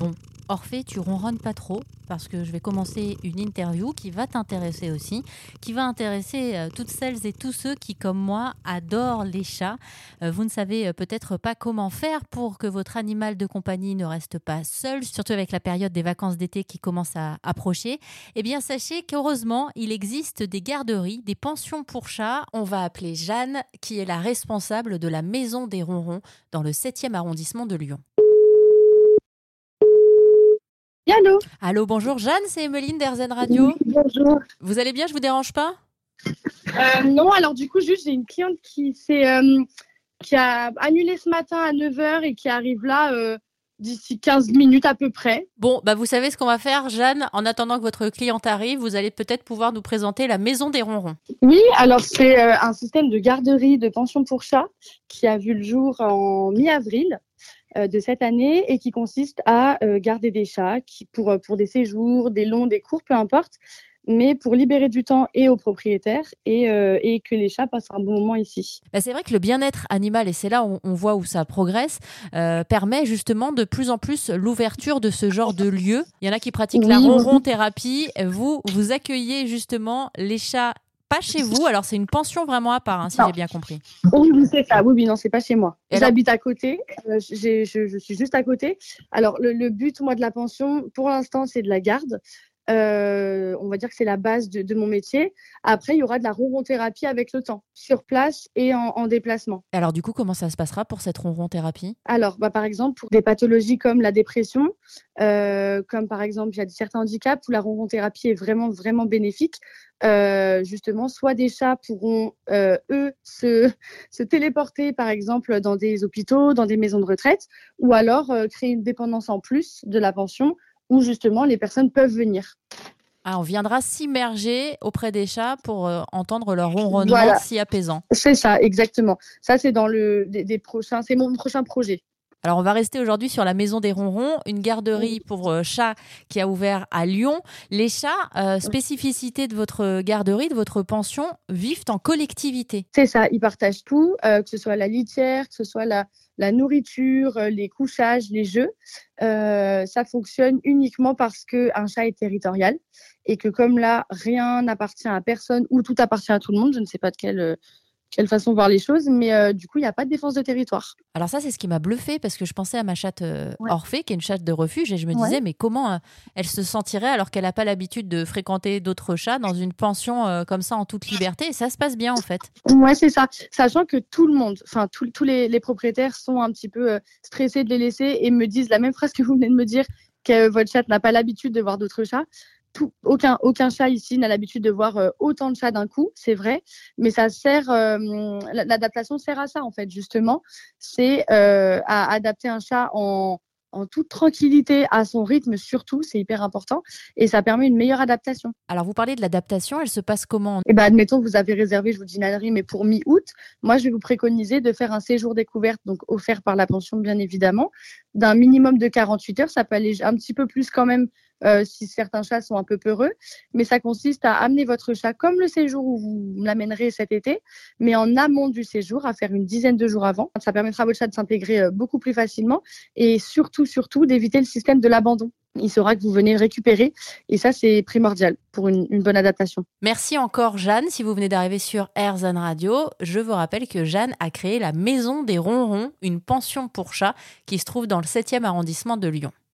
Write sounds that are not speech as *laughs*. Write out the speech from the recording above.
Bon, Orphée, tu ronronnes pas trop parce que je vais commencer une interview qui va t'intéresser aussi, qui va intéresser euh, toutes celles et tous ceux qui, comme moi, adorent les chats. Euh, vous ne savez euh, peut-être pas comment faire pour que votre animal de compagnie ne reste pas seul, surtout avec la période des vacances d'été qui commence à approcher. Eh bien, sachez qu'heureusement, il existe des garderies, des pensions pour chats. On va appeler Jeanne, qui est la responsable de la Maison des Ronrons dans le 7e arrondissement de Lyon. Allô Allô, bonjour Jeanne, c'est Emeline d'Erzen Radio. Oui, bonjour. Vous allez bien, je vous dérange pas? Euh, non, alors du coup, juste, j'ai une cliente qui, euh, qui a annulé ce matin à 9h et qui arrive là euh, d'ici 15 minutes à peu près. Bon, bah vous savez ce qu'on va faire, Jeanne? En attendant que votre cliente arrive, vous allez peut-être pouvoir nous présenter la Maison des Ronrons. Oui, alors c'est euh, un système de garderie de pension pour chats qui a vu le jour en mi-avril de cette année et qui consiste à euh, garder des chats qui, pour, euh, pour des séjours, des longs, des courts, peu importe, mais pour libérer du temps et aux propriétaires et, euh, et que les chats passent un bon moment ici. Bah, c'est vrai que le bien-être animal, et c'est là où on voit où ça progresse, euh, permet justement de plus en plus l'ouverture de ce genre de lieu. Il y en a qui pratiquent la ronron thérapie. Vous, vous accueillez justement les chats pas chez vous. Alors c'est une pension vraiment à part, hein, si j'ai bien compris. Oui, oui, c'est ça. Oui, oui, non, c'est pas chez moi. J'habite à côté. Euh, je, je suis juste à côté. Alors, le, le but, moi, de la pension, pour l'instant, c'est de la garde. Euh, on va dire que c'est la base de, de mon métier. Après, il y aura de la ronron-thérapie avec le temps, sur place et en, en déplacement. Alors du coup, comment ça se passera pour cette ronron thérapie Alors, bah, par exemple, pour des pathologies comme la dépression, euh, comme par exemple, il y a certains handicaps où la ronron-thérapie est vraiment, vraiment bénéfique. Euh, justement, soit des chats pourront, euh, eux, se, *laughs* se téléporter, par exemple, dans des hôpitaux, dans des maisons de retraite, ou alors euh, créer une dépendance en plus de la pension où justement les personnes peuvent venir. Ah, on viendra s'immerger auprès des chats pour euh, entendre leur ronronnement Voilà. si apaisant. C'est ça, exactement. Ça, c'est dans le des, des prochains, c'est mon prochain projet. Alors, on va rester aujourd'hui sur la Maison des Ronrons, une garderie pour euh, chats qui a ouvert à Lyon. Les chats, euh, spécificité de votre garderie, de votre pension, vivent en collectivité. C'est ça, ils partagent tout, euh, que ce soit la litière, que ce soit la, la nourriture, les couchages, les jeux. Euh, ça fonctionne uniquement parce qu'un chat est territorial et que comme là, rien n'appartient à personne ou tout appartient à tout le monde, je ne sais pas de quelle, euh, quelle façon voir les choses, mais euh, du coup, il n'y a pas de défense de territoire. Alors ça, c'est ce qui m'a bluffé parce que je pensais à ma chatte euh, Ouais. Orphée, qui est une chatte de refuge, et je me Ouais. disais, mais comment euh, elle se sentirait alors qu'elle n'a pas l'habitude de fréquenter d'autres chats dans une pension comme ça en toute liberté Et ça se passe bien en fait. Ouais, c'est ça. Sachant que tout le monde, enfin tous les, les propriétaires sont un petit peu stressés de les laisser et me disent la même phrase que vous venez de me dire que votre chat n'a pas l'habitude de voir d'autres chats. Tout, aucun, aucun chat ici n'a l'habitude de voir euh, autant de chats d'un coup, c'est vrai, mais ça sert, euh, la- l'adaptation sert à ça en fait justement, c'est euh, à adapter un chat en, en toute tranquillité à son rythme surtout, c'est hyper important. Et ça permet une meilleure adaptation. Alors vous parlez de l'adaptation, elle se passe comment? Eh ben, admettons que vous avez réservé, je vous dis une ânerie, mais pour mi-août, moi, je vais vous préconiser de faire un séjour découverte, donc offert par la pension, bien évidemment, d'un minimum de 48 heures. Ça peut aller un petit peu plus quand même euh, si certains chats sont un peu peureux, mais ça consiste à amener votre chat comme le séjour où vous l'amènerez cet été, mais en amont du séjour, à faire une dizaine de jours avant. Ça permettra à votre chat de s'intégrer euh, beaucoup plus facilement et surtout, surtout, d'éviter le système de l'abandon. Il saura que vous venez le récupérer et ça, c'est primordial pour une- bonne adaptation. Merci encore Jeanne. Si vous venez d'arriver sur Airzone Radio, je vous rappelle que Jeanne a créé la Maison des Ronrons, une pension pour chats qui se trouve dans le 7e arrondissement de Lyon.